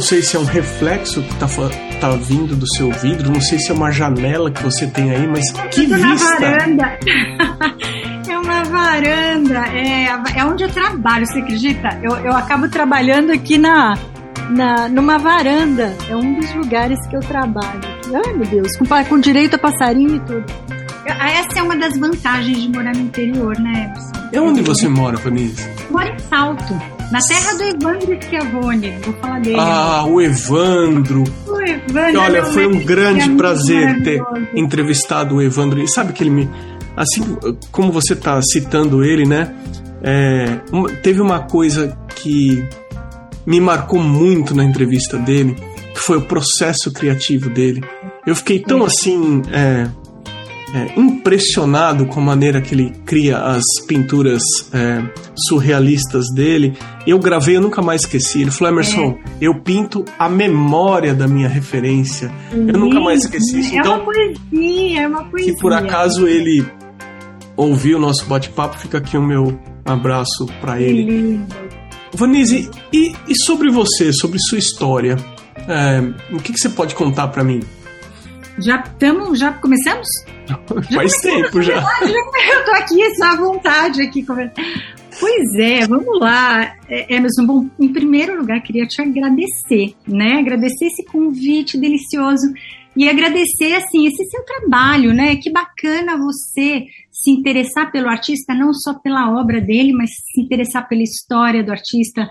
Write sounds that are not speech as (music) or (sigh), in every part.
Não sei se é um reflexo que tá, tá vindo do seu vidro, não sei se é uma janela que você tem aí, mas que vista! Na varanda. (laughs) é uma varanda, é, é onde eu trabalho, você acredita? Eu, eu acabo trabalhando aqui na, na, numa varanda, é um dos lugares que eu trabalho. Ai meu Deus, com, com direito a passarinho e tudo. Essa é uma das vantagens de morar no interior, né, Emerson? É onde você mora, Vanise? Moro em Salto, na terra do Evandro Schiavone. Vou falar dele. Ah, o Evandro. O Evandro. Olha, foi um grande prazer ter entrevistado o Evandro. E sabe que ele me. Assim como você está citando ele, né? É, teve uma coisa que me marcou muito na entrevista dele, que foi o processo criativo dele. Eu fiquei tão assim. É, é, impressionado com a maneira que ele cria as pinturas é, surrealistas dele. Eu gravei, eu nunca mais esqueci. Ele falou: Emerson, é. eu pinto a memória da minha referência. Eu nunca mais esqueci isso. É então, uma poesia, é uma poesia. Se por acaso ele ouviu o nosso bate-papo, fica aqui o meu abraço para ele. Lindo. Vanise, e, e, sobre você, sobre sua história? É, o que, que você pode contar para mim? Já estamos, já começamos? Faz tempo já. Eu tô aqui só à vontade aqui. Pois é, vamos lá. É, Emerson, bom, em primeiro lugar, queria te agradecer, né? Agradecer esse convite delicioso e agradecer, assim, esse seu trabalho, né? Que bacana você se interessar pelo artista, não só pela obra dele, mas se interessar pela história do artista,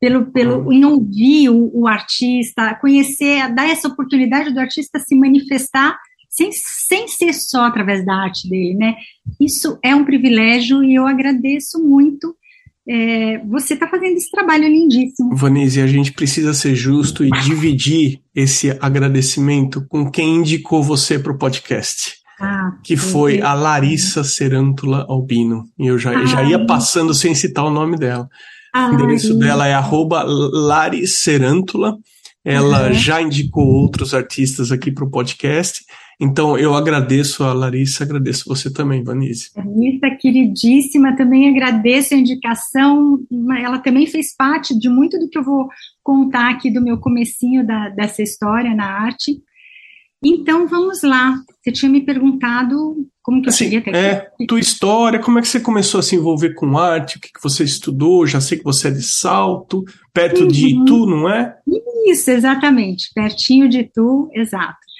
pelo, pelo uhum. em ouvir o, o artista, conhecer, dar essa oportunidade do artista se manifestar sem, sem ser só através da arte dele, né? Isso é um privilégio e eu agradeço muito. É, você está fazendo esse trabalho lindíssimo. Vanise, a gente precisa ser justo e dividir esse agradecimento com quem indicou você para o podcast. Ah, que foi a Larissa Serântula Albino. E eu já, já ia passando sem citar o nome dela. Ai. O endereço dela é arroba Laricerântula. Ela uhum. já indicou outros artistas aqui para o podcast. Então, eu agradeço a Larissa, agradeço você também, Vanise. Larissa, queridíssima, também agradeço a indicação. Ela também fez parte de muito do que eu vou contar aqui do meu comecinho da, dessa história na arte. Então, vamos lá. Você tinha me perguntado como que eu assim, cheguei até aqui. É, tua história, como é que você começou a se envolver com arte, o que, que você estudou, já sei que você é de Salto, perto uhum. de Itu, não é? Isso, exatamente, pertinho de Itu, exato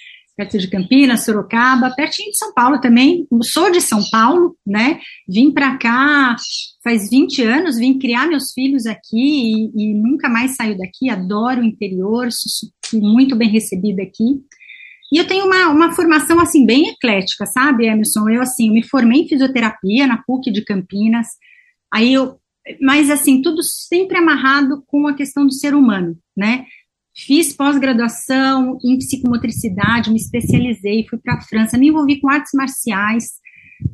perto de Campinas, Sorocaba, pertinho de São Paulo também. Sou de São Paulo, né? Vim para cá faz 20 anos, vim criar meus filhos aqui e, e nunca mais saio daqui. Adoro o interior, sou muito bem recebida aqui. E eu tenho uma, uma formação, assim, bem eclética, sabe, Emerson? Eu, assim, me formei em fisioterapia na PUC de Campinas, aí eu, mas, assim, tudo sempre amarrado com a questão do ser humano, né? Fiz pós-graduação em psicomotricidade, me especializei, fui para a França, me envolvi com artes marciais,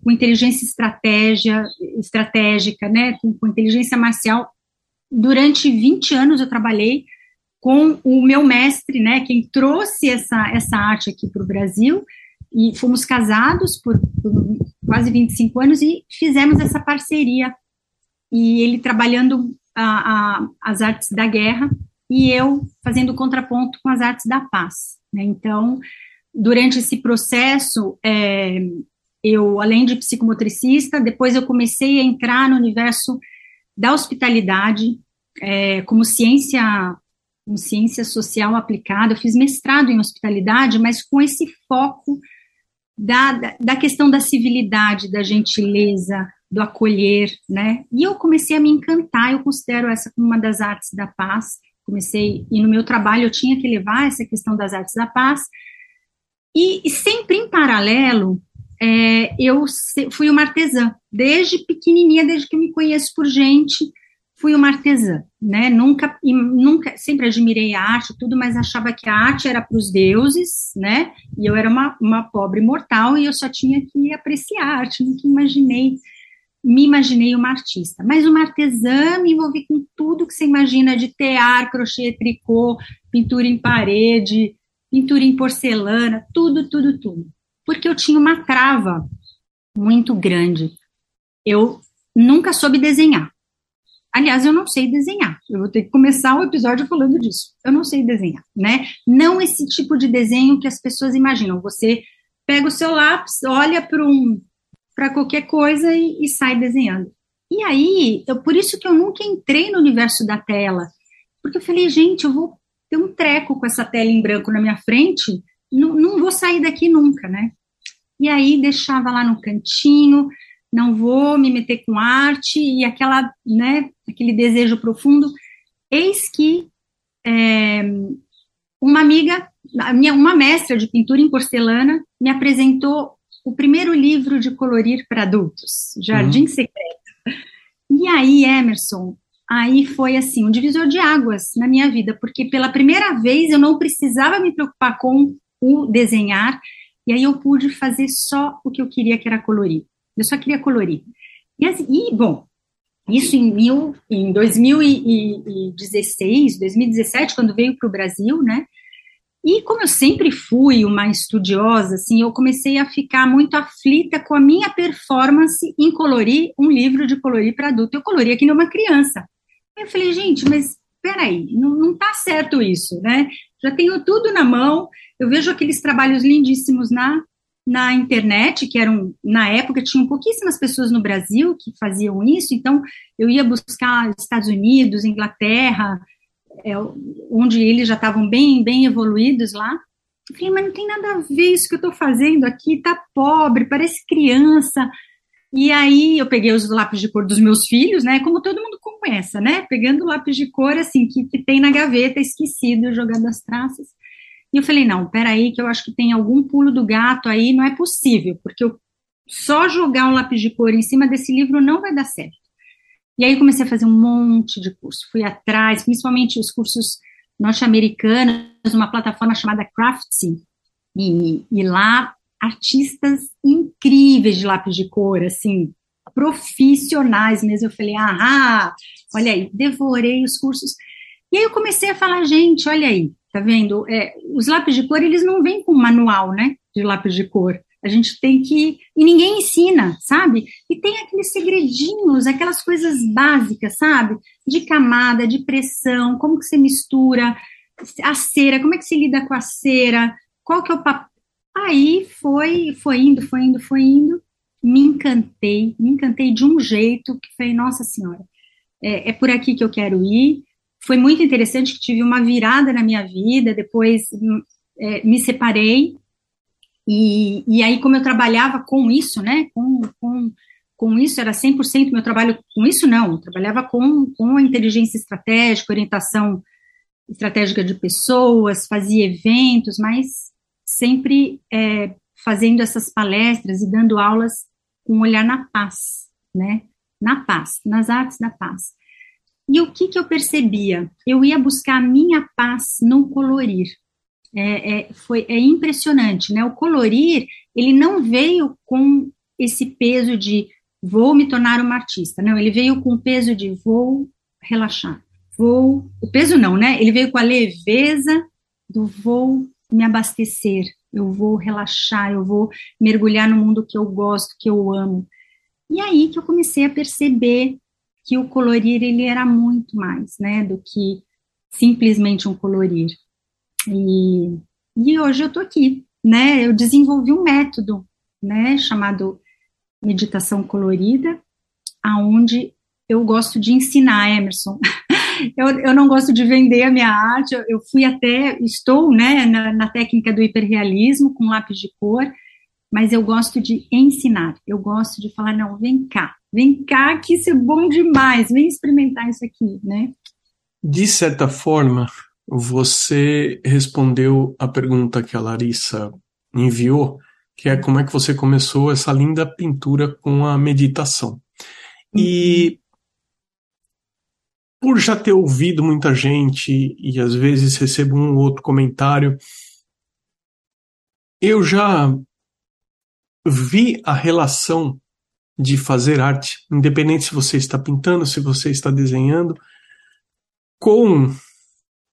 com inteligência estratégia, estratégica, né, com, com inteligência marcial. Durante 20 anos eu trabalhei com o meu mestre, né, quem trouxe essa, essa arte aqui para o Brasil, e fomos casados por, por, quase 25 anos e fizemos essa parceria. E ele trabalhando a, a, as artes da guerra e eu fazendo contraponto com as artes da paz. Né? Então, durante esse processo, é, eu, além de psicomotricista, depois eu comecei a entrar no universo da hospitalidade é, como ciência ciência social aplicada. Eu fiz mestrado em hospitalidade, mas com esse foco da, da, da questão da civilidade, da gentileza, do acolher, né? E eu comecei a me encantar, eu considero essa como uma das artes da paz comecei, e no meu trabalho eu tinha que levar essa questão das artes da paz, e, e sempre em paralelo, é, eu fui uma artesã, desde pequenininha, desde que me conheço por gente, fui uma artesã, né, nunca, nunca, sempre admirei a arte, tudo, mas achava que a arte era para os deuses, né, e eu era uma, uma pobre mortal, e eu só tinha que apreciar a arte, nunca imaginei me imaginei uma artista, mas uma artesã me envolvi com tudo que você imagina de tear, crochê, tricô, pintura em parede, pintura em porcelana, tudo, tudo, tudo. Porque eu tinha uma trava muito grande. Eu nunca soube desenhar. Aliás, eu não sei desenhar. Eu vou ter que começar o episódio falando disso. Eu não sei desenhar, né? Não esse tipo de desenho que as pessoas imaginam. Você pega o seu lápis, olha para um para qualquer coisa e, e, sai desenhando. E aí, eu, por isso que eu nunca entrei no universo da tela, porque eu falei, gente, eu vou ter um treco com essa tela em branco na minha frente, não, não vou sair daqui nunca, né? E aí deixava lá no cantinho, não vou me meter com arte e aquela, né, aquele desejo profundo. Eis que é, uma amiga, minha, uma mestra de pintura em porcelana, me apresentou o primeiro livro de colorir para adultos, Jardim uhum. Secreto. E aí, Emerson, aí foi assim, um divisor de águas na minha vida, porque pela primeira vez eu não precisava me preocupar com o desenhar, e aí eu pude fazer só o que eu queria, que era colorir. Eu só queria colorir. E, assim, e bom, isso em, mil, em 2016, 2017, quando veio para o Brasil, né? E como eu sempre fui uma estudiosa, assim, eu comecei a ficar muito aflita com a minha performance em colorir um livro de colorir para adulto. Eu coloria que nem uma criança. Eu falei, gente, mas peraí, não, não tá certo isso, né? Já tenho tudo na mão, eu vejo aqueles trabalhos lindíssimos na na internet, que eram, na época, tinham pouquíssimas pessoas no Brasil que faziam isso, então eu ia buscar Estados Unidos, Inglaterra, é, onde eles já estavam bem, bem evoluídos lá. Eu falei, mas não tem nada a ver isso que eu estou fazendo aqui, tá pobre, parece criança. E aí eu peguei os lápis de cor dos meus filhos, né? Como todo mundo começa, né? Pegando lápis de cor assim que, que tem na gaveta, esquecido, jogando as traças. E eu falei, não, peraí, que eu acho que tem algum pulo do gato aí, não é possível, porque eu só jogar um lápis de cor em cima desse livro não vai dar certo. E aí comecei a fazer um monte de curso, fui atrás, principalmente os cursos norte-americanos, uma plataforma chamada Craftsy, e, e lá artistas incríveis de lápis de cor, assim, profissionais mesmo. Eu falei, ah, olha aí, devorei os cursos. E aí eu comecei a falar, gente, olha aí, tá vendo? É, os lápis de cor, eles não vêm com manual, né, de lápis de cor. A gente tem que. E ninguém ensina, sabe? E tem aqueles segredinhos, aquelas coisas básicas, sabe? De camada, de pressão, como que você mistura a cera, como é que se lida com a cera, qual que é o papel. Aí foi, foi indo, foi indo, foi indo. Me encantei, me encantei de um jeito que foi, nossa senhora, é, é por aqui que eu quero ir foi muito interessante que tive uma virada na minha vida, depois é, me separei, e, e aí como eu trabalhava com isso, né, com, com, com isso, era 100% meu trabalho com isso, não, eu trabalhava com, com a inteligência estratégica, orientação estratégica de pessoas, fazia eventos, mas sempre é, fazendo essas palestras e dando aulas com um olhar na paz, né, na paz, nas artes da paz. E o que, que eu percebia? Eu ia buscar a minha paz no colorir. É, é, foi, é impressionante, né? O colorir, ele não veio com esse peso de vou me tornar uma artista. Não, ele veio com o peso de vou relaxar. Vou, o peso não, né? Ele veio com a leveza do vou me abastecer, eu vou relaxar, eu vou mergulhar no mundo que eu gosto, que eu amo. E aí que eu comecei a perceber que o colorir ele era muito mais, né, do que simplesmente um colorir. E, e hoje eu estou aqui, né, eu desenvolvi um método, né, chamado meditação colorida, aonde eu gosto de ensinar, Emerson. (laughs) eu, eu não gosto de vender a minha arte, eu, eu fui até, estou, né, na, na técnica do hiperrealismo, com lápis de cor, mas eu gosto de ensinar, eu gosto de falar, não, vem cá, vem cá que isso é bom demais, vem experimentar isso aqui, né? De certa forma, você respondeu a pergunta que a Larissa enviou, que é como é que você começou essa linda pintura com a meditação. E por já ter ouvido muita gente e às vezes recebo um ou outro comentário, eu já vi a relação de fazer arte, independente se você está pintando, se você está desenhando, com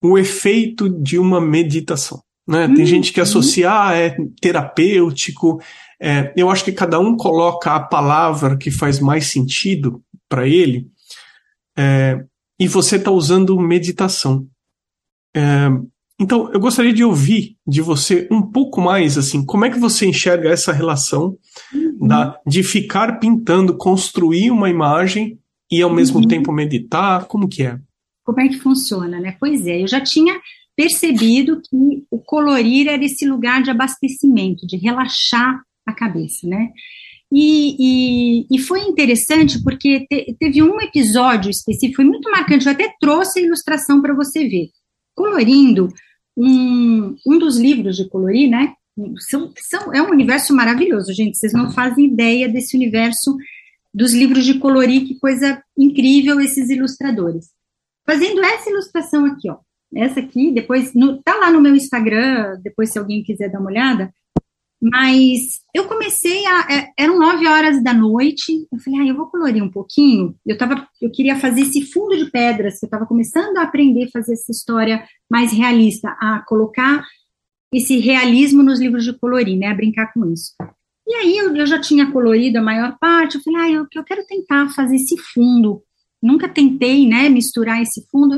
o efeito de uma meditação. Né? Tem uhum. gente que associa, ah, é terapêutico. É, eu acho que cada um coloca a palavra que faz mais sentido para ele, é, e você está usando meditação. É, então, eu gostaria de ouvir de você um pouco mais, assim, como é que você enxerga essa relação uhum. da, de ficar pintando, construir uma imagem e ao mesmo uhum. tempo meditar? Como que é? Como é que funciona, né? Pois é, eu já tinha percebido que o colorir era esse lugar de abastecimento, de relaxar a cabeça, né? E, e, e foi interessante porque te, teve um episódio específico, foi muito marcante, eu até trouxe a ilustração para você ver. Colorindo, um, um dos livros de colorir, né? São, são, é um universo maravilhoso, gente. Vocês não fazem ideia desse universo dos livros de colorir, que coisa incrível esses ilustradores. Fazendo essa ilustração aqui, ó. Essa aqui, depois, no, tá lá no meu Instagram, depois se alguém quiser dar uma olhada. Mas eu comecei a. É, eram nove horas da noite. Eu falei, ah, eu vou colorir um pouquinho. Eu, tava, eu queria fazer esse fundo de pedras. Eu estava começando a aprender a fazer essa história mais realista, a colocar esse realismo nos livros de colorir, né? A brincar com isso. E aí eu, eu já tinha colorido a maior parte. Eu falei, ah, eu, eu quero tentar fazer esse fundo. Nunca tentei, né, misturar esse fundo.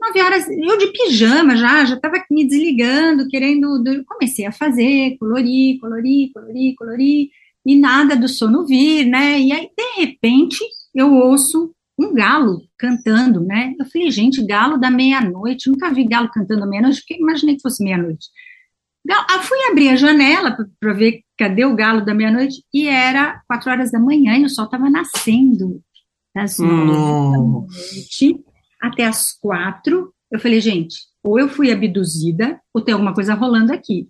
Nove horas, eu de pijama já, já estava me desligando, querendo. Comecei a fazer, colorir, colorir, colorir, colorir, e nada do sono vir, né? E aí, de repente, eu ouço um galo cantando, né? Eu falei, gente, galo da meia-noite, nunca vi galo cantando meia-noite, porque imaginei que fosse meia-noite. Ah, fui abrir a janela para ver cadê o galo da meia-noite, e era quatro horas da manhã e o sol estava nascendo. Das nove da noite até as quatro. Eu falei, gente, ou eu fui abduzida, ou tem alguma coisa rolando aqui.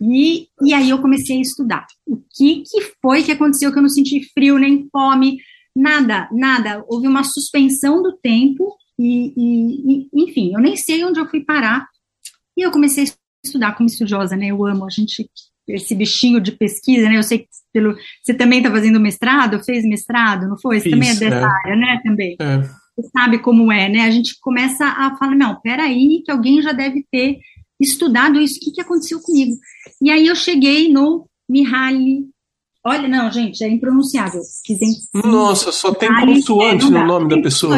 E, e aí eu comecei a estudar. O que, que foi que aconteceu que eu não senti frio, nem fome, nada, nada. Houve uma suspensão do tempo e, e, e, enfim, eu nem sei onde eu fui parar. E eu comecei a estudar como estudiosa, né? Eu amo a gente, esse bichinho de pesquisa, né? Eu sei que pelo, você também está fazendo mestrado, fez mestrado, não foi? Você Fiz, também é dessa é. área, né? Também. É sabe como é, né? A gente começa a falar, não, peraí, que alguém já deve ter estudado isso, o que, que aconteceu comigo? E aí eu cheguei no Mihaly, olha, não, gente, é impronunciável. Nossa, só tem consoante é, no nome da pessoa.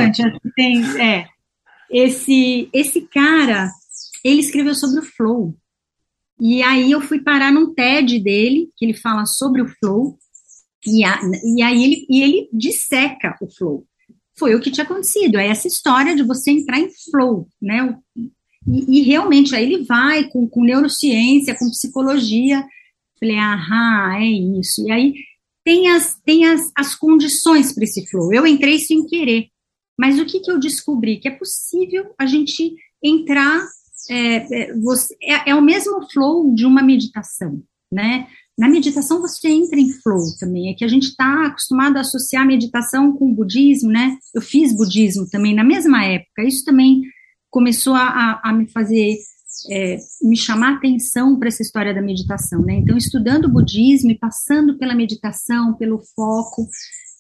Tem, é. Esse, esse cara, ele escreveu sobre o flow. E aí eu fui parar num TED dele, que ele fala sobre o flow, e, a, e aí ele, e ele disseca o flow foi o que tinha acontecido. É essa história de você entrar em flow, né? E, e realmente, aí ele vai com, com neurociência, com psicologia. Falei, aham, é isso. E aí tem as, tem as, as condições para esse flow. Eu entrei sem querer. Mas o que, que eu descobri? Que é possível a gente entrar. É, é, você, é, é o mesmo flow de uma meditação, né? Na meditação você entra em flow também, é que a gente está acostumado a associar meditação com budismo, né? Eu fiz budismo também na mesma época, isso também começou a, a me fazer, é, me chamar atenção para essa história da meditação, né? Então, estudando o budismo e passando pela meditação, pelo foco,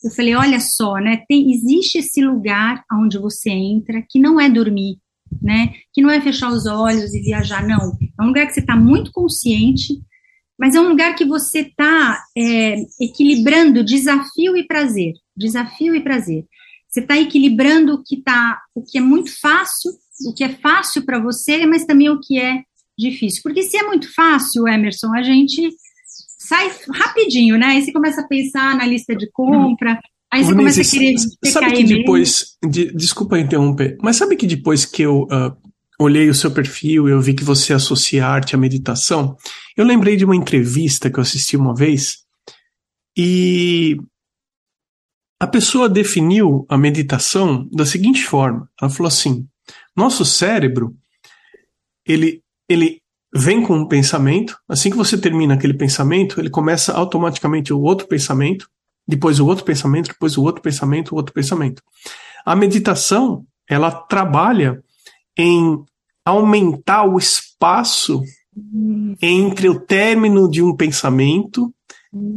eu falei, olha só, né? Tem, existe esse lugar onde você entra que não é dormir, né? Que não é fechar os olhos e viajar, não. É um lugar que você está muito consciente mas é um lugar que você está é, equilibrando desafio e prazer, desafio e prazer. Você está equilibrando o que tá, o que é muito fácil, o que é fácil para você, mas também o que é difícil. Porque se é muito fácil, Emerson, a gente sai rapidinho, né? Aí você começa a pensar na lista de compra, aí você começa a querer Sabe que depois, de, desculpa interromper, mas sabe que depois que eu uh, olhei o seu perfil, eu vi que você associa arte à meditação. Eu lembrei de uma entrevista que eu assisti uma vez e a pessoa definiu a meditação da seguinte forma: ela falou assim, nosso cérebro ele ele vem com um pensamento, assim que você termina aquele pensamento, ele começa automaticamente o outro pensamento, depois o outro pensamento, depois o outro pensamento, o outro pensamento. A meditação, ela trabalha em aumentar o espaço entre o término de um pensamento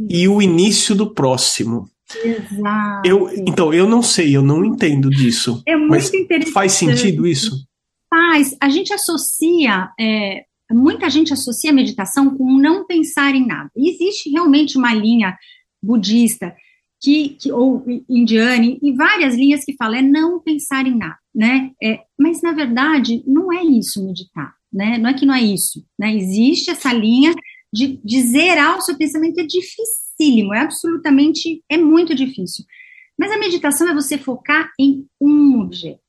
e o início do próximo. Exato. Eu, então, eu não sei, eu não entendo disso. É muito mas interessante. Faz sentido isso? Faz. A gente associa, é, muita gente associa a meditação com não pensar em nada. E existe realmente uma linha budista que, que, ou Indiane, e várias linhas que falam é não pensar em nada, né? É, mas, na verdade, não é isso meditar, né? Não é que não é isso, né? Existe essa linha de, zerar o seu pensamento, é dificílimo, é absolutamente, é muito difícil. Mas a meditação é você focar em um objeto,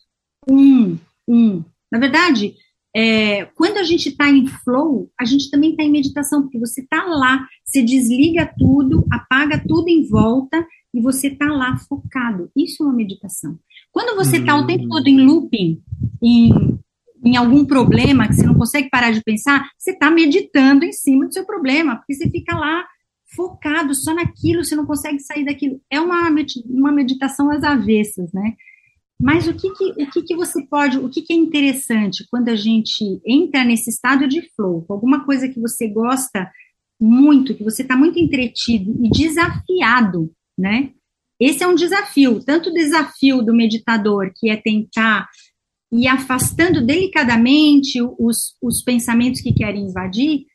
um, um. Na verdade, é, quando a gente está em flow, a gente também está em meditação, porque você está lá, você desliga tudo, apaga tudo em volta e você está lá focado. Isso é uma meditação. Quando você está o tempo todo em looping, em, em algum problema que você não consegue parar de pensar, você está meditando em cima do seu problema, porque você fica lá focado só naquilo, você não consegue sair daquilo. É uma, uma meditação às avessas, né? Mas o que, que o que, que você pode, o que, que é interessante quando a gente entra nesse estado de flow, alguma coisa que você gosta muito, que você está muito entretido e desafiado né? Esse é um desafio, tanto o desafio do meditador, que é tentar ir afastando delicadamente os, os pensamentos que querem invadir,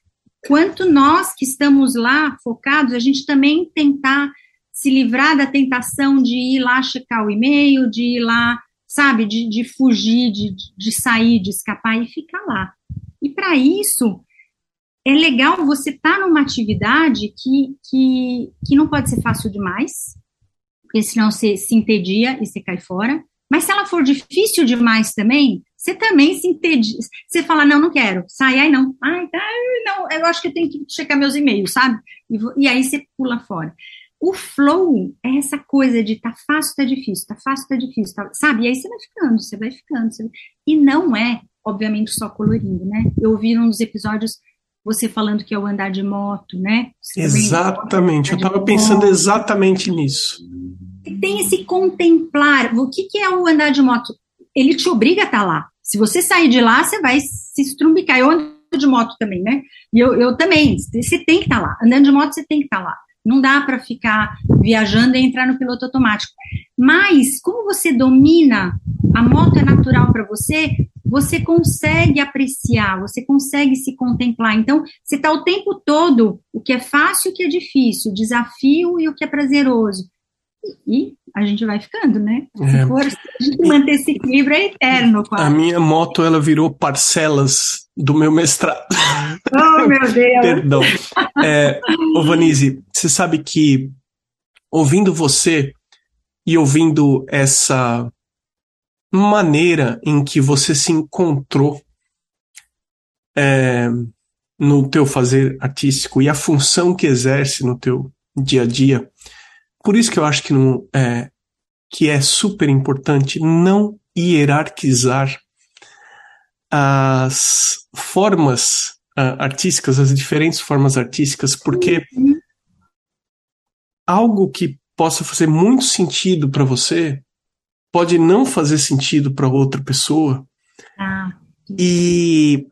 quanto nós que estamos lá focados, a gente também tentar se livrar da tentação de ir lá checar o e-mail, de ir lá, sabe, de, de fugir, de, de sair, de escapar e ficar lá. E para isso, é legal você estar tá numa atividade que, que, que não pode ser fácil demais, porque senão você se entedia e você cai fora. Mas se ela for difícil demais também, você também se entedia. Você fala, não, não quero, sai, aí não. Ai, tá, não, eu acho que eu tenho que checar meus e-mails, sabe? E, e aí você pula fora. O flow é essa coisa de tá fácil, tá difícil, tá fácil, tá difícil, tá, sabe? E aí você vai ficando, você vai ficando. Você. E não é, obviamente, só colorindo, né? Eu ouvi num dos episódios você falando que é o andar de moto, né? Você exatamente, eu estava pensando exatamente nisso. Tem esse contemplar. O que, que é o andar de moto? Ele te obriga a estar tá lá. Se você sair de lá, você vai se estrumbicar. Eu ando de moto também, né? E eu, eu também. Você tem que estar tá lá. Andando de moto, você tem que estar tá lá. Não dá para ficar viajando e entrar no piloto automático. Mas, como você domina, a moto é natural para você, você consegue apreciar, você consegue se contemplar. Então, você está o tempo todo o que é fácil e o que é difícil, o desafio e o que é prazeroso. E, a gente vai ficando, né? Se é. for, a gente manter esse equilíbrio é eterno. Quase. A minha moto, ela virou parcelas do meu mestrado. Oh, meu Deus! (laughs) Perdão. É, ô Vanise, você sabe que ouvindo você e ouvindo essa maneira em que você se encontrou é, no teu fazer artístico e a função que exerce no teu dia a dia. Por isso que eu acho que, não, é, que é super importante não hierarquizar as formas uh, artísticas, as diferentes formas artísticas, porque uhum. algo que possa fazer muito sentido para você pode não fazer sentido para outra pessoa. Ah. E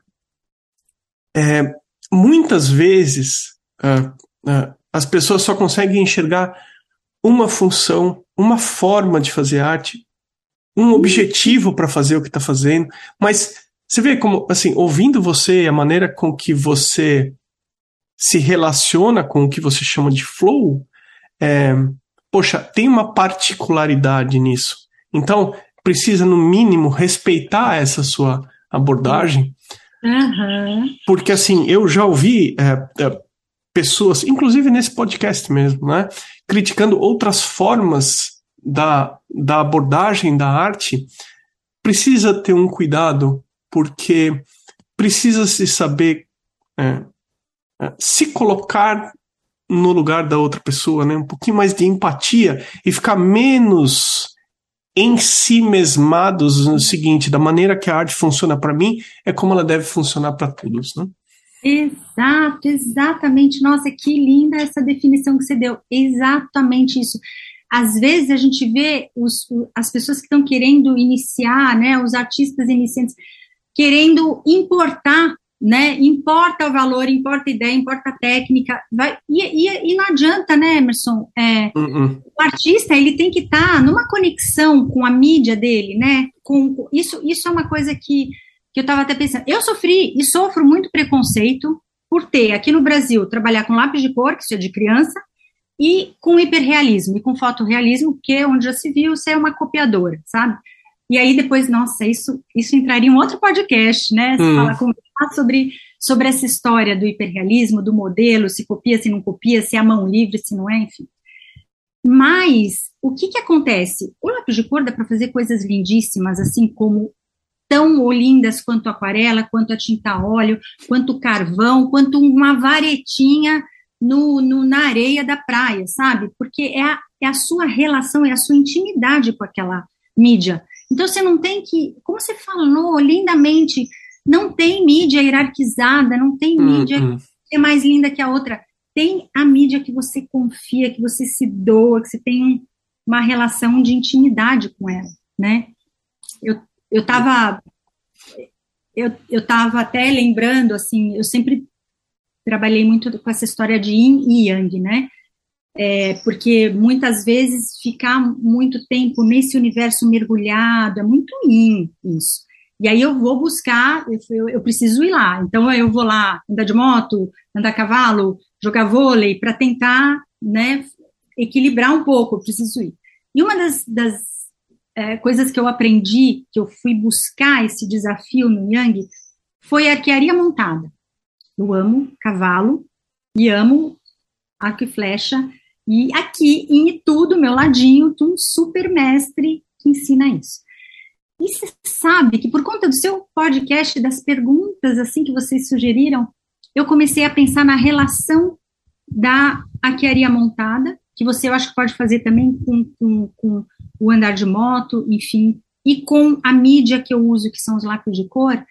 é, muitas vezes uh, uh, as pessoas só conseguem enxergar uma função, uma forma de fazer arte, um objetivo para fazer o que está fazendo, mas você vê como, assim, ouvindo você, a maneira com que você se relaciona com o que você chama de flow, é, poxa, tem uma particularidade nisso. Então, precisa, no mínimo, respeitar essa sua abordagem. Uhum. Porque, assim, eu já ouvi é, é, pessoas, inclusive nesse podcast mesmo, né, criticando outras formas da, da abordagem da arte. Precisa ter um cuidado, porque precisa se saber é, é se colocar no lugar da outra pessoa, né? Um pouquinho mais de empatia e ficar menos em si mesmados no seguinte, da maneira que a arte funciona para mim, é como ela deve funcionar para todos, né? Exato, exatamente. Nossa, que linda essa definição que você deu. Exatamente isso. Às vezes a gente vê os, as pessoas que estão querendo iniciar, né, os artistas iniciantes, querendo importar né? Importa o valor, importa a ideia, importa a técnica, vai, e, e, e não adianta, né, Emerson? É, uh -uh. O artista ele tem que estar tá numa conexão com a mídia dele, né? Com, isso, isso é uma coisa que, que eu estava até pensando. Eu sofri e sofro muito preconceito por ter aqui no Brasil trabalhar com lápis de cor, que isso é de criança, e com hiperrealismo e com fotorrealismo, porque é onde já se viu ser é uma copiadora, sabe? E aí depois, nossa, isso, isso entraria em um outro podcast, né? Hum. Falar sobre, sobre essa história do hiperrealismo, do modelo, se copia, se não copia, se é a mão livre, se não é, enfim. Mas o que que acontece? O lápis de cor dá para fazer coisas lindíssimas, assim como tão lindas quanto aquarela, quanto a tinta óleo, quanto carvão, quanto uma varetinha no, no, na areia da praia, sabe? Porque é a, é a sua relação, é a sua intimidade com aquela mídia. Então você não tem que, como você falou lindamente, não tem mídia hierarquizada, não tem hum, mídia que é mais linda que a outra. Tem a mídia que você confia, que você se doa, que você tem uma relação de intimidade com ela, né? Eu, eu tava eu, eu tava até lembrando, assim, eu sempre trabalhei muito com essa história de yin e yang, né? É, porque muitas vezes ficar muito tempo nesse universo mergulhado é muito yin isso. E aí eu vou buscar, eu, eu preciso ir lá. Então eu vou lá andar de moto, andar a cavalo, jogar vôlei para tentar, né, equilibrar um pouco. Eu preciso ir. E uma das, das é, coisas que eu aprendi, que eu fui buscar esse desafio no Yang, foi a arquearia montada. Eu amo cavalo e amo arco e flecha. E aqui em Itu, do meu ladinho, tem um super mestre que ensina isso. E você sabe que por conta do seu podcast, das perguntas assim que vocês sugeriram, eu comecei a pensar na relação da arquearia montada, que você eu acho que pode fazer também com, com, com o andar de moto, enfim, e com a mídia que eu uso, que são os lápis de cor,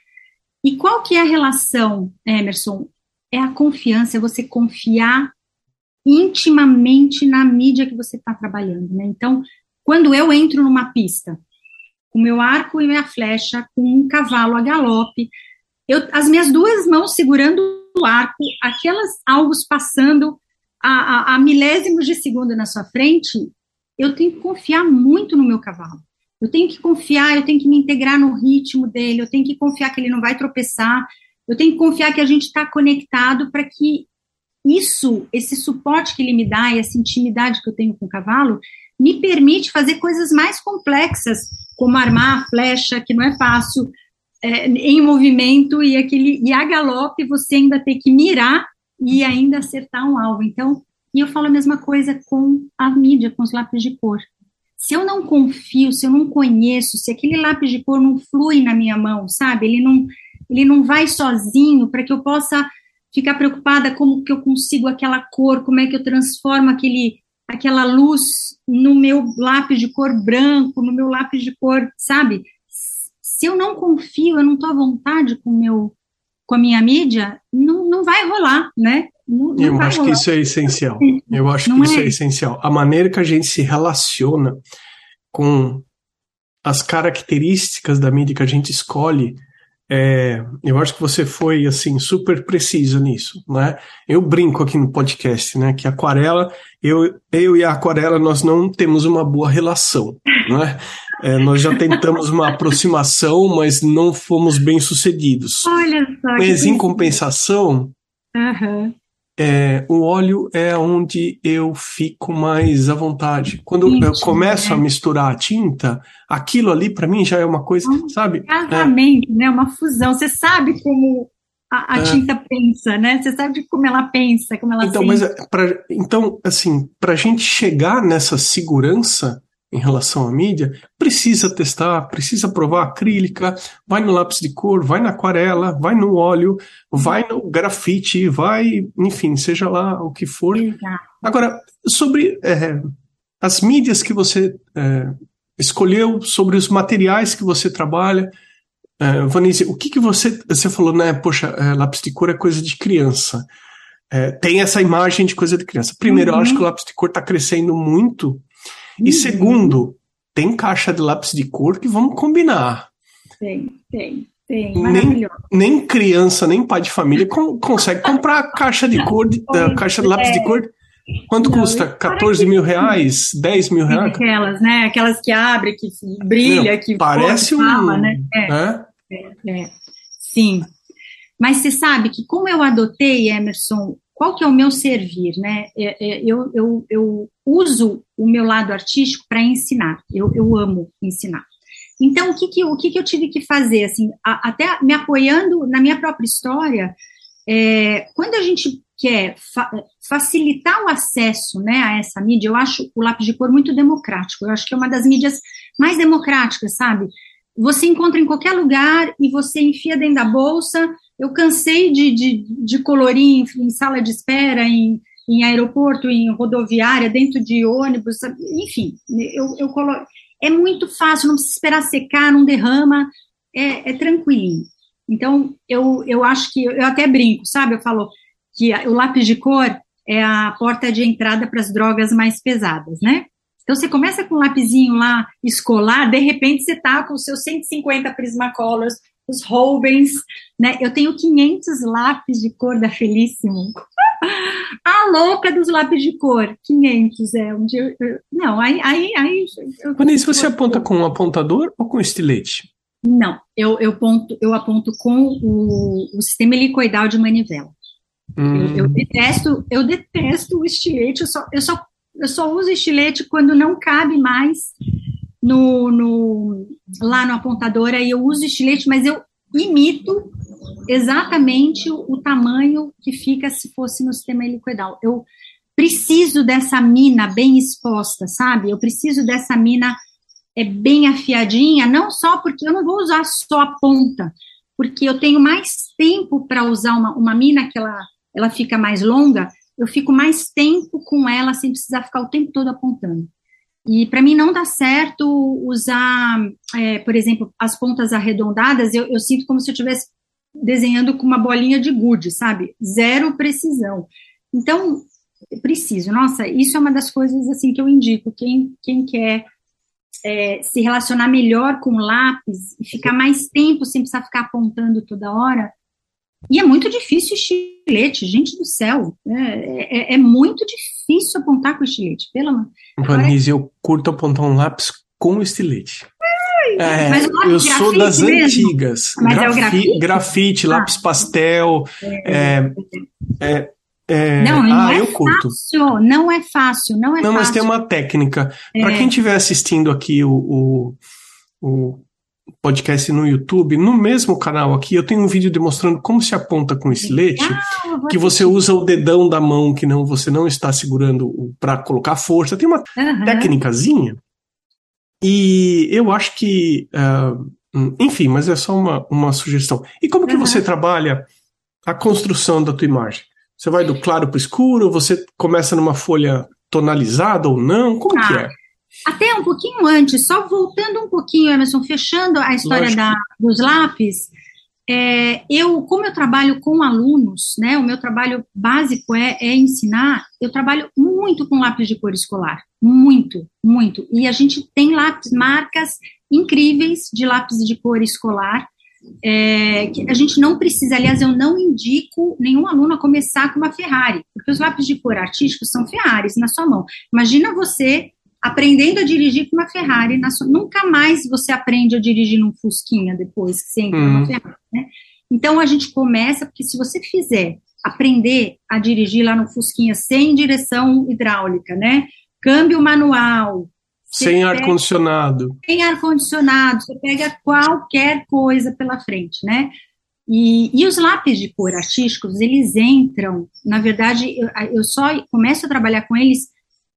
e qual que é a relação, Emerson? É a confiança, é você confiar intimamente na mídia que você está trabalhando, né? Então, quando eu entro numa pista, com meu arco e minha flecha, com um cavalo a galope, eu, as minhas duas mãos segurando o arco, aquelas alvos passando a, a, a milésimos de segundo na sua frente, eu tenho que confiar muito no meu cavalo. Eu tenho que confiar, eu tenho que me integrar no ritmo dele, eu tenho que confiar que ele não vai tropeçar, eu tenho que confiar que a gente está conectado para que isso, esse suporte que ele me dá e essa intimidade que eu tenho com o cavalo, me permite fazer coisas mais complexas, como armar a flecha, que não é fácil, é, em movimento, e, aquele, e a galope você ainda tem que mirar e ainda acertar um alvo. Então, e eu falo a mesma coisa com a mídia, com os lápis de cor se eu não confio, se eu não conheço, se aquele lápis de cor não flui na minha mão, sabe? Ele não, ele não vai sozinho para que eu possa ficar preocupada como que eu consigo aquela cor, como é que eu transformo aquele, aquela luz no meu lápis de cor branco, no meu lápis de cor, sabe? Se eu não confio, eu não estou à vontade com meu com a minha mídia, não, não vai rolar, né? Não, (laughs) eu acho que isso é essencial. Eu acho não que isso é. é essencial. A maneira que a gente se relaciona com as características da mídia que a gente escolhe, é, eu acho que você foi assim super preciso nisso, né? Eu brinco aqui no podcast, né? Que aquarela, eu, eu e a aquarela nós não temos uma boa relação, né? É, nós já tentamos uma aproximação, mas não fomos bem sucedidos. Olha só. Mas em compensação, uhum. É, o óleo é onde eu fico mais à vontade. Quando eu começo a misturar a tinta, aquilo ali para mim já é uma coisa, um sabe? Casamento, é. né? Uma fusão. Você sabe como a, a é. tinta pensa, né? Você sabe como ela pensa, como ela então, sente. Mas é, pra, então, assim, para a gente chegar nessa segurança, em relação à mídia, precisa testar, precisa provar acrílica, vai no lápis de cor, vai na aquarela, vai no óleo, vai no grafite, vai, enfim, seja lá o que for. Agora, sobre é, as mídias que você é, escolheu, sobre os materiais que você trabalha, é, Vanessa, o que, que você. Você falou, né? Poxa, é, lápis de cor é coisa de criança. É, tem essa imagem de coisa de criança. Primeiro, uhum. eu acho que o lápis de cor está crescendo muito e segundo, tem caixa de lápis de cor que vamos combinar. Tem, tem. Tem, nem, nem criança, nem pai de família com, consegue comprar caixa de cor, de, caixa de lápis é. de cor. Quanto Não, custa? 14 mil reais? 10 mil reais? Aquelas, né? Aquelas que abre, que brilha, Não, que parece um. Fala, né? É, é. É, é. Sim. Mas você sabe que como eu adotei, Emerson, qual que é o meu servir, né? É, é, eu, eu, eu uso o meu lado artístico para ensinar. Eu, eu amo ensinar. Então, o que, que, o que, que eu tive que fazer? Assim, a, até me apoiando na minha própria história, é, quando a gente quer fa facilitar o acesso né, a essa mídia, eu acho o lápis de cor muito democrático. Eu acho que é uma das mídias mais democráticas, sabe? Você encontra em qualquer lugar e você enfia dentro da bolsa. Eu cansei de, de, de colorir em, em, sala de espera, em, em aeroporto, em rodoviária, dentro de ônibus, enfim, eu, eu colo... é muito fácil, não precisa esperar secar, não derrama, é, é. Então, eu, eu acho que, eu até brinco, sabe? Eu falo que o lápis de cor é a porta de entrada para as drogas mais pesadas, né? Então, você começa com um lapisinho lá escolar, de repente você tá com os seus 150 Prismacolors, os Rubens, né? Eu tenho 500 lápis de cor da Felíssimo. A louca dos lápis de cor, 500 é um dia. Não, aí. aí, aí Vanessa, você aponta com um apontador ou com estilete? Não, eu, eu, ponto, eu aponto com o, o sistema helicoidal de manivela. Hum. Eu, eu, detesto, eu detesto o estilete, eu só, eu, só, eu só uso estilete quando não cabe mais no, no, lá no apontador, aí eu uso estilete, mas eu imito exatamente o, tamanho que fica se fosse no sistema helicoidal. Eu preciso dessa mina bem exposta, sabe? Eu preciso dessa mina é bem afiadinha, não só porque eu não vou usar só a ponta, porque eu tenho mais tempo para usar uma, uma mina que ela, ela fica mais longa, eu fico mais tempo com ela sem precisar ficar o tempo todo apontando. E para mim não dá certo usar, é, por exemplo, as pontas arredondadas, eu, eu sinto como se eu estivesse desenhando com uma bolinha de gude, sabe? Zero precisão. Então, preciso. Nossa, isso é uma das coisas assim que eu indico. Quem, quem quer é, se relacionar melhor com o lápis e ficar mais tempo sem precisar ficar apontando toda hora. E é muito difícil estilete, gente do céu. É, é, é muito difícil apontar com estilete, pelo amor. Vanise, eu curto apontar um lápis com estilete. É, eu sou das mesmo. antigas. Mas Grafi é o grafite? Grafite, lápis ah. pastel. É, é, é, não, não ah, é eu curto. fácil, não é fácil, não é não, fácil. mas tem uma técnica. É. Para quem estiver assistindo aqui o, o, o, podcast no YouTube, no mesmo canal aqui, eu tenho um vídeo demonstrando como se aponta com estilete, ah, que você usa o dedão da mão que não você não está segurando para colocar força. Tem uma uhum. técnicazinha. E eu acho que, uh, enfim, mas é só uma, uma sugestão. E como que uhum. você trabalha a construção da tua imagem? Você vai do claro para o escuro? Você começa numa folha tonalizada ou não? Como ah, que é? Até um pouquinho antes, só voltando um pouquinho, Emerson, fechando a história da, dos lápis, é, eu, como eu trabalho com alunos, né, o meu trabalho básico é, é, ensinar, eu trabalho muito com lápis de cor escolar, muito, muito, e a gente tem lápis, marcas incríveis de lápis de cor escolar, é, que a gente não precisa, aliás, eu não indico nenhum aluno a começar com uma Ferrari, porque os lápis de cor artísticos são Ferraris na sua mão. Imagina você aprendendo a dirigir com uma Ferrari, na sua, nunca mais você aprende a dirigir num Fusquinha depois que você entra uhum. numa Ferrari, né? Então a gente começa, porque se você fizer aprender a dirigir lá no Fusquinha sem direção hidráulica, né? Câmbio manual, sem ar-condicionado. Sem ar-condicionado, você pega qualquer coisa pela frente, né? E, e, os lápis de cor artísticos, eles entram, na verdade, eu, eu, só começo a trabalhar com eles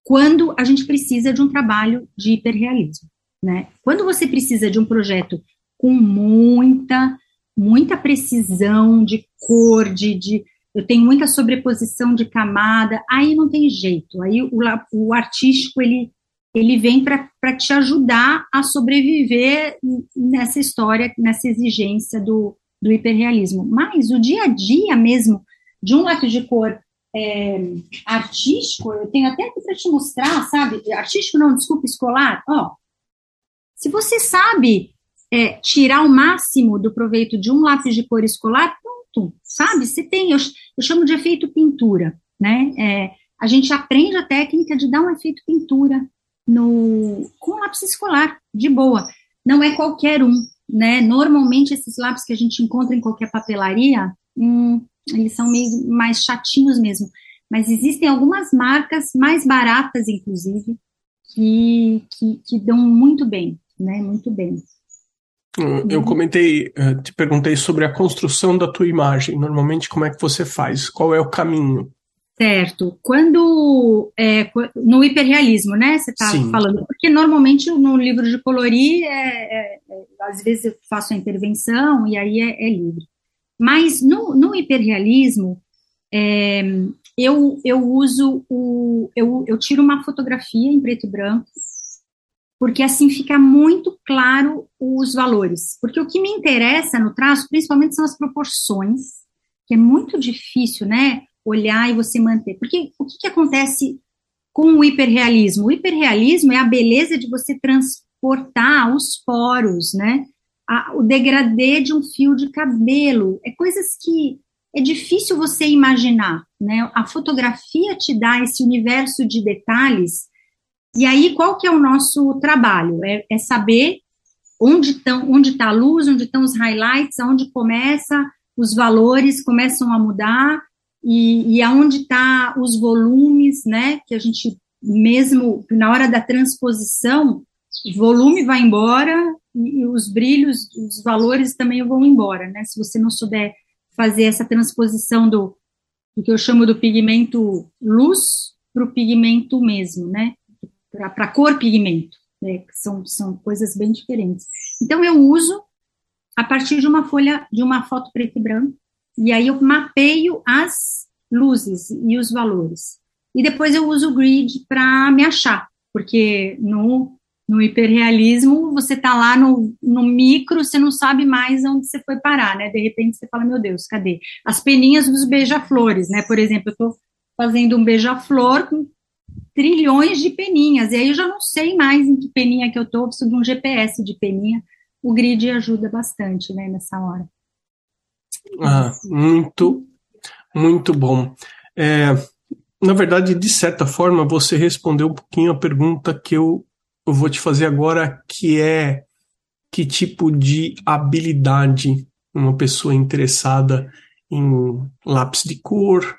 quando a gente precisa de um trabalho de hiperrealismo, né? Quando você precisa de um projeto com muita, muita precisão de cor, de, de eu tenho muita sobreposição de camada, aí não tem jeito, aí o, o artístico, ele ele vem para te ajudar a sobreviver nessa história, nessa exigência do, do hiperrealismo. Mas o dia a dia mesmo de um lápis de cor é, artístico, eu tenho até aqui para te mostrar, sabe? Artístico não, desculpa, escolar. Ó, se você sabe é, tirar o máximo do proveito de um lápis de cor escolar, pronto, sabe? Você tem, eu, eu chamo de efeito pintura, né? É, a gente aprende a técnica de dar um efeito pintura no, com lápis escolar, de boa. Não é qualquer um, né? Normalmente esses lápis que a gente encontra em qualquer papelaria, hum, eles são meio mais chatinhos mesmo. Mas existem algumas marcas mais baratas, inclusive, que, que, que dão muito bem, né? Muito bem. Eu comentei, eh, te perguntei sobre a construção da tua imagem. Normalmente, como é que você faz? Qual é o caminho? Certo. Quando é, no hiperrealismo, né? Você está falando, porque normalmente no livro de colorir, é, é, é, às vezes eu faço a intervenção e aí é, é livre. Mas no, no hiperrealismo, é, eu, eu uso o. Eu, eu tiro uma fotografia em preto e branco, porque assim fica muito claro os valores. Porque o que me interessa no traço, principalmente, são as proporções, que é muito difícil, né? olhar e você manter. Porque o que, que acontece com o hiperrealismo? O hiperrealismo é a beleza de você transportar os poros, né? A, o degradê de um fio de cabelo. É coisas que é difícil você imaginar, né? A fotografia te dá esse universo de detalhes. E aí, qual que é o nosso trabalho? É, é saber onde estão, onde está a luz, onde estão os highlights, aonde começa os valores começam a mudar e, e aonde está os volumes, né, que a gente mesmo na hora da transposição, volume vai embora e, e os brilhos, os valores também vão embora, né, se você não souber fazer essa transposição do, do que eu chamo do pigmento luz para o pigmento mesmo, né, para a cor pigmento, né, são, são coisas bem diferentes. Então eu uso a partir de uma folha, de uma foto preto e branco, e aí eu mapeio as luzes e os valores. E depois eu uso o grid para me achar, porque no, no hiperrealismo você está lá no, no micro, você não sabe mais onde você foi parar, né? De repente você fala, meu Deus, cadê? As peninhas dos beija-flores, né? Por exemplo, eu estou fazendo um beija-flor com trilhões de peninhas, e aí eu já não sei mais em que peninha que eu estou, preciso de um GPS de peninha. O grid ajuda bastante, né, nessa hora. Ah, muito, muito bom. É, na verdade, de certa forma, você respondeu um pouquinho a pergunta que eu, eu vou te fazer agora, que é que tipo de habilidade uma pessoa interessada em lápis de cor,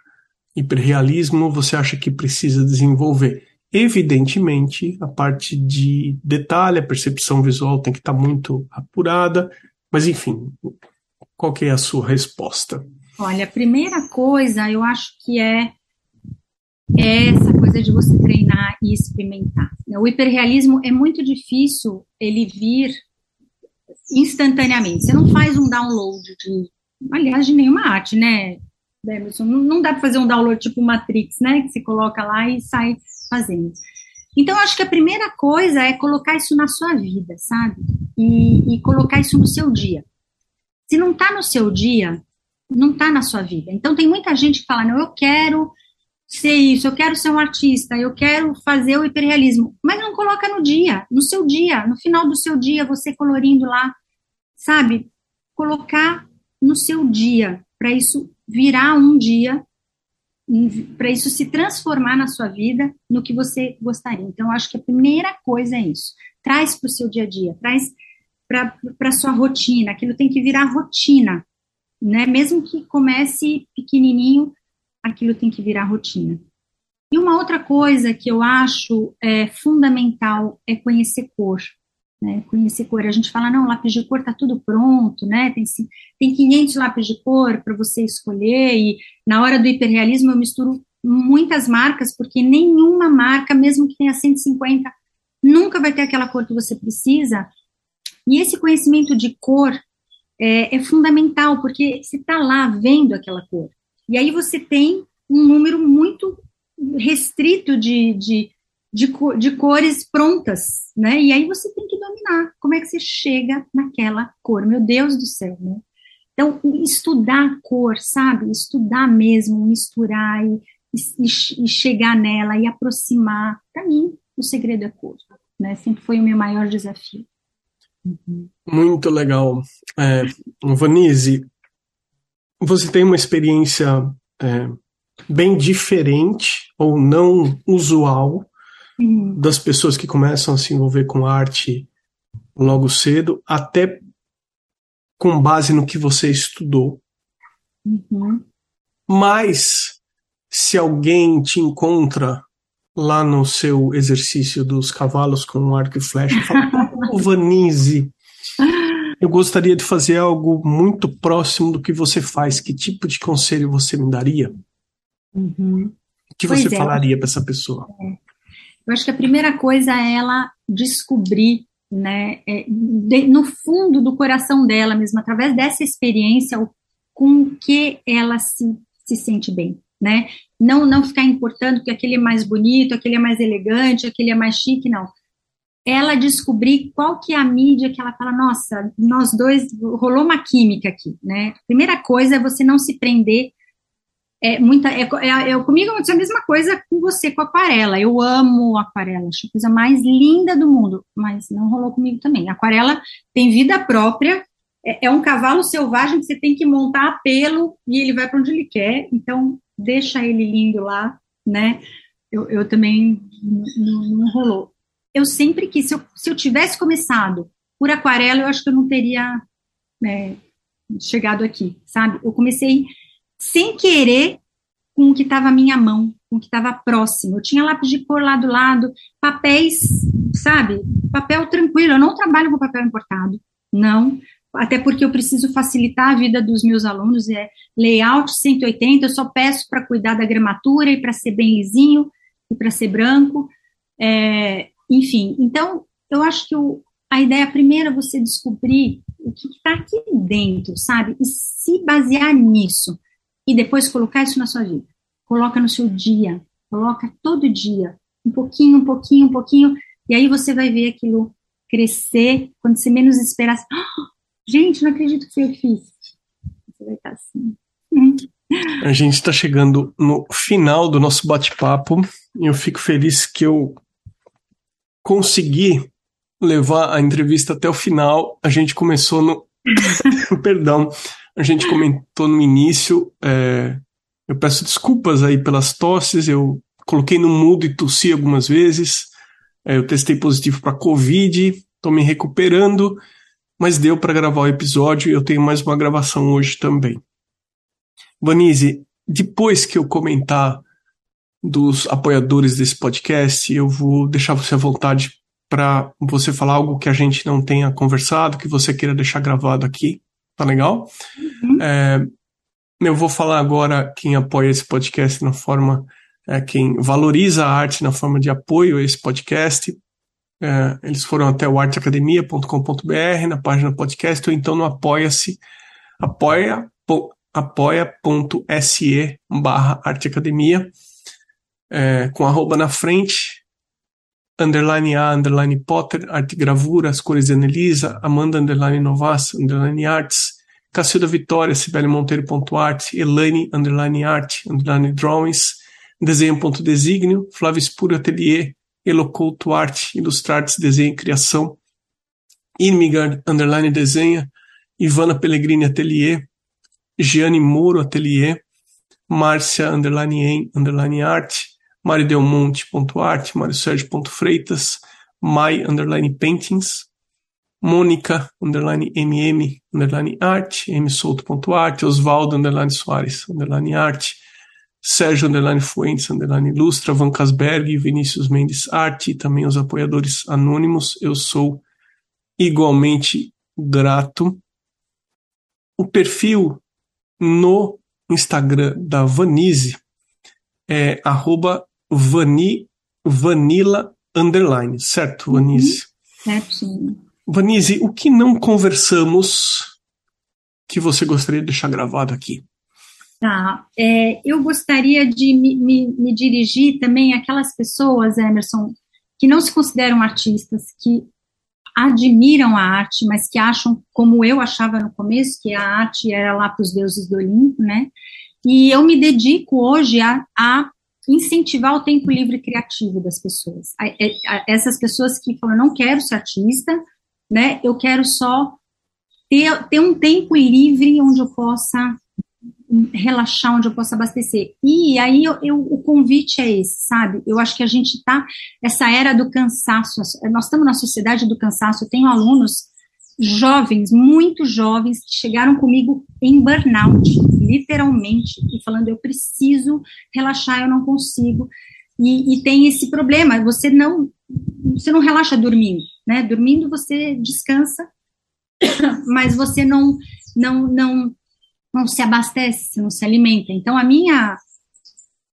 hiperrealismo, você acha que precisa desenvolver? Evidentemente, a parte de detalhe, a percepção visual tem que estar muito apurada, mas enfim, qual que é a sua resposta? Olha, a primeira coisa, eu acho que é, é essa coisa de você treinar e experimentar. O hiperrealismo é muito difícil ele vir instantaneamente. Você não faz um download de, aliás, de nenhuma arte, né, Demerson? Não, dá para fazer um download tipo Matrix, né, que se coloca lá e sai fazendo. Então, acho que a primeira coisa é colocar isso na sua vida, sabe? E, e colocar isso no seu dia. Se não está no seu dia, não está na sua vida. Então tem muita gente que fala, não, eu quero ser isso, eu quero ser um artista, eu quero fazer o hiperrealismo, mas não coloca no dia, no seu dia, no final do seu dia, você colorindo lá, sabe? Colocar no seu dia, para isso virar um dia, para isso se transformar na sua vida no que você gostaria. Então, acho que a primeira coisa é isso. Traz para o seu dia a dia, traz para a sua rotina, aquilo tem que virar rotina, né? Mesmo que comece pequenininho, aquilo tem que virar rotina. E uma outra coisa que eu acho é, fundamental é conhecer cor. Né? Conhecer cor. A gente fala, não, lápis de cor está tudo pronto, né? Tem, tem 500 lápis de cor para você escolher. E na hora do hiperrealismo eu misturo muitas marcas, porque nenhuma marca, mesmo que tenha 150, nunca vai ter aquela cor que você precisa. E esse conhecimento de cor é, é fundamental, porque você está lá vendo aquela cor. E aí você tem um número muito restrito de, de, de, de, cores prontas, né? E aí você tem que dominar como é que você chega naquela cor. Meu Deus do céu, né? Então, estudar cor, sabe? Estudar mesmo, misturar e, e, e chegar nela e aproximar. Para mim, o segredo é cor, né? Sempre foi o meu maior desafio. Muito legal. É, Vanise, você tem uma experiência é, bem diferente ou não usual uhum. das pessoas que começam a se envolver com arte logo cedo, até com base no que você estudou. Uhum. Mas se alguém te encontra lá no seu exercício dos cavalos com arco e flecha, fala, (laughs) oh, Vanise, eu gostaria de fazer algo muito próximo do que você faz. Que tipo de conselho você me daria? Uhum. O que pois você é. falaria para essa pessoa? É. Eu acho que a primeira coisa é ela descobrir, né, é, de, no fundo do coração dela mesmo, através dessa experiência, o, com que ela se, se sente bem, né? Não, não ficar importando que aquele é mais bonito, aquele é mais elegante, aquele é mais chique, não. Ela descobrir qual que é a mídia que ela fala, nossa, nós dois, rolou uma química aqui, né? Primeira coisa é você não se prender é muita é, é, é, comigo aconteceu a mesma coisa com você com aquarela. Eu amo aquarela, acho a coisa mais linda do mundo, mas não rolou comigo também. Aquarela tem vida própria, é, é um cavalo selvagem que você tem que montar a pelo e ele vai para onde ele quer. Então deixa ele lindo lá, né? Eu, eu também não, não rolou. Eu sempre quis, se eu, se eu tivesse começado por aquarela, eu acho que eu não teria né, chegado aqui, sabe? Eu comecei sem querer com o que estava à minha mão, com o que estava próximo. Eu tinha lápis de cor lá do lado, papéis, sabe? Papel tranquilo. Eu não trabalho com papel importado, não. Até porque eu preciso facilitar a vida dos meus alunos. É layout 180, eu só peço para cuidar da gramatura e para ser bem lisinho e para ser branco. É, enfim, então eu acho que o, a ideia primeira é você descobrir o que está aqui dentro, sabe? E se basear nisso e depois colocar isso na sua vida. Coloca no seu dia, coloca todo dia, um pouquinho, um pouquinho, um pouquinho, e aí você vai ver aquilo crescer quando você menos esperar. Oh, gente, não acredito que eu fiz. Você vai estar assim. Hum. A gente está chegando no final do nosso bate-papo e eu fico feliz que eu consegui levar a entrevista até o final. A gente começou no. (coughs) Perdão a gente comentou no início. É, eu peço desculpas aí pelas tosses, eu coloquei no mudo e tossi algumas vezes. É, eu testei positivo para Covid, estou me recuperando, mas deu para gravar o episódio e eu tenho mais uma gravação hoje também. Vanise, depois que eu comentar dos apoiadores desse podcast, eu vou deixar você à vontade para você falar algo que a gente não tenha conversado, que você queira deixar gravado aqui. Tá legal? Uhum. É, eu vou falar agora quem apoia esse podcast na forma, é, quem valoriza a arte na forma de apoio a esse podcast. É, eles foram até o arteacademia.com.br na página podcast ou então no apoia-se, apoia, apoia.se barra arteacademia, é, com arroba na frente, underline A, underline Potter, arte gravura, as cores de Anelisa, Amanda, underline Novas, underline Arts, Cacilda Vitória, Sibeli Monteiro, ponto arte, Elaine, underline arte, underline drawings, desenho.designio, Flávio Espuro Atelier, Elocouto Arte, Ilustrartes, Desenho e Criação, Inmigard, underline desenha, Ivana Pellegrini Atelier, Gianni Moro Atelier, Márcia, underline em, underline arte, Mário Sérgio.freitas, Mai Underline Paintings, Mônica Underline MM Underline Arte, msouto.arte, Osvaldo Underline Soares Underline Arte, Sérgio Underline Fuentes Underline Ilustra, Van Casberg, Vinícius Mendes Arte e também os apoiadores anônimos. Eu sou igualmente grato. O perfil no Instagram da Vanise é arroba Vani, Vanilla Underline, certo, Vanise? Uhum. Certo. Vanise, o que não conversamos que você gostaria de deixar gravado aqui? Tá, é, eu gostaria de me, me, me, dirigir também àquelas pessoas, Emerson, que não se consideram artistas, que admiram a arte, mas que acham, como eu achava no começo, que a arte era lá para os deuses do Olimpo, né? E eu me dedico hoje a, a incentivar o tempo livre criativo das pessoas. A, essas pessoas que falam, não quero ser artista, né? Eu quero só ter, ter um tempo livre onde eu possa relaxar, onde eu possa abastecer. E aí eu, eu, o convite é esse, sabe? Eu acho que a gente está essa era do cansaço. Nós estamos na sociedade do cansaço. Eu tenho alunos jovens, muito jovens, que chegaram comigo em burnout, literalmente, e falando: eu preciso relaxar, eu não consigo. E, e, tem esse problema, você não, você não relaxa dormindo, né? Dormindo você descansa, (coughs) mas você não, não, não, não se abastece, não se alimenta. Então a minha,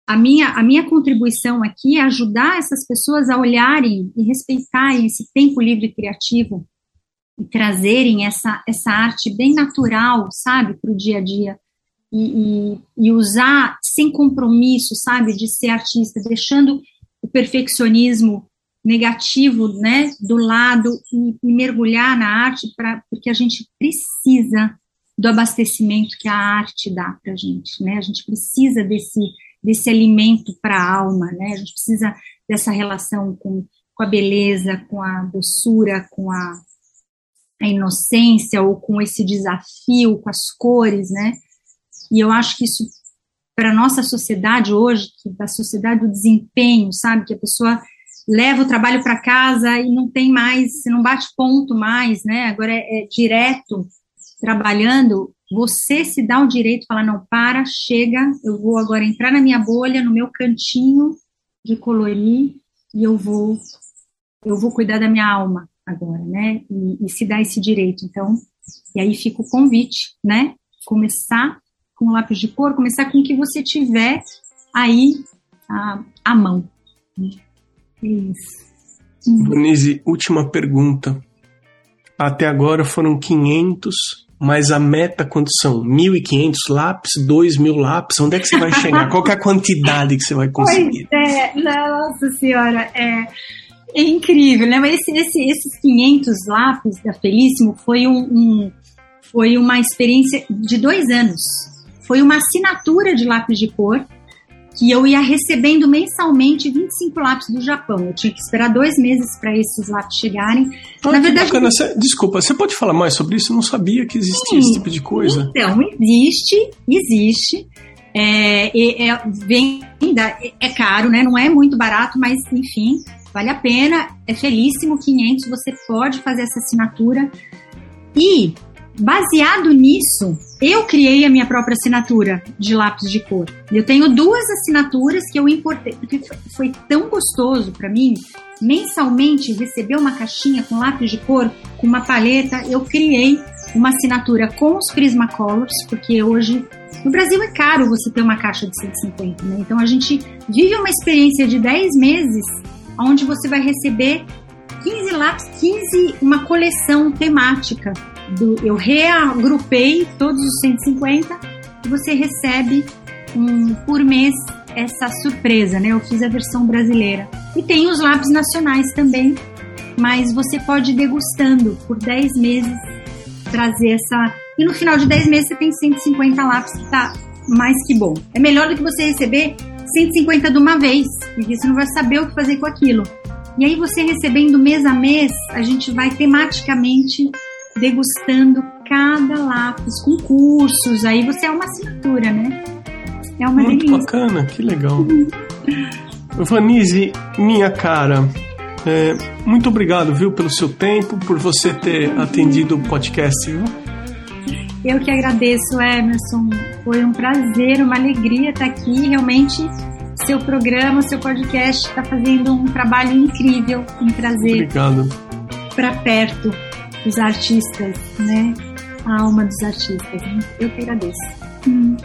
a minha, a minha contribuição aqui é ajudar essas pessoas a olharem e respeitarem esse tempo livre criativo e trazerem essa, essa arte bem natural, sabe, para o dia a dia. E, e, e, usar sem compromisso, sabe, de ser artista, deixando o perfeccionismo negativo, né, do lado e, e mergulhar na arte, pra, porque a gente precisa do abastecimento que a arte dá para a gente, né, a gente precisa desse, desse alimento para a alma, né, a gente precisa dessa relação com, com a beleza, com a doçura, com a a inocência ou com esse desafio, com as cores, né? E eu acho que isso, para nossa sociedade hoje, que da sociedade do desempenho, sabe? Que a pessoa leva o trabalho para casa e não tem mais, você não bate ponto mais, né? Agora é, é direto trabalhando, você se dá o direito de falar, não, para, chega, eu vou agora entrar na minha bolha, no meu cantinho de colorir e eu vou eu vou cuidar da minha alma, agora, né? E, e, se dá esse direito. Então, e aí fica o convite, né? Começar com o lápis de cor, começar com o que você tiver aí à, à mão. É isso. Denise, última pergunta. Até agora foram 500, mas a meta quantos são? 1.500 lápis, 2.000 lápis? Onde é que você vai chegar? Qual é a quantidade que você vai conseguir? Pois é, nossa senhora, é é incrível, né? Mas esse, esse, esses 500 lápis da Felíssimo foi, um, um, foi uma experiência de dois anos. Foi uma assinatura de lápis de cor que eu ia recebendo mensalmente 25 lápis do Japão. Eu tinha que esperar dois meses para esses lápis chegarem. Ah, Na verdade, bacana. desculpa, você pode falar mais sobre isso? Eu não sabia que existia sim, esse tipo de coisa. Então, existe, existe. É, é, vem, é caro, né? Não é muito barato, mas enfim, Vale a pena, é felíssimo, 500, você pode fazer essa assinatura. E, baseado nisso, eu criei a minha própria assinatura de lápis de cor. Eu tenho duas assinaturas que eu importei, porque foi tão gostoso para mim mensalmente receber uma caixinha com lápis de cor, com uma paleta. Eu criei uma assinatura com os Prismacolors, porque hoje no Brasil é caro você ter uma caixa de 150, né? Então a gente vive uma experiência de 10 meses onde você vai receber 15 lápis, 15, uma coleção temática. Do, eu reagrupei todos os 150 e você recebe um, por mês essa surpresa, né? Eu fiz a versão brasileira. E tem os lápis nacionais também, mas você pode ir degustando por 10 meses, trazer essa. E no final de 10 meses você tem 150 lápis que tá mais que bom. É melhor do que você receber 150 de uma vez, porque você não vai saber o que fazer com aquilo. E aí você recebendo mês a mês, a gente vai tematicamente degustando cada lápis com cursos, aí você é uma assinatura, né? É uma Muito delícia. bacana, que legal. (laughs) Vanise, minha cara, é, muito obrigado, viu, pelo seu tempo, por você ter atendido o podcast, viu? Eu que agradeço, Emerson. Foi um prazer, uma alegria estar aqui. Realmente, seu programa, seu podcast está fazendo um trabalho incrível em trazer para perto os artistas, né? A alma dos artistas. Eu que agradeço. Hum.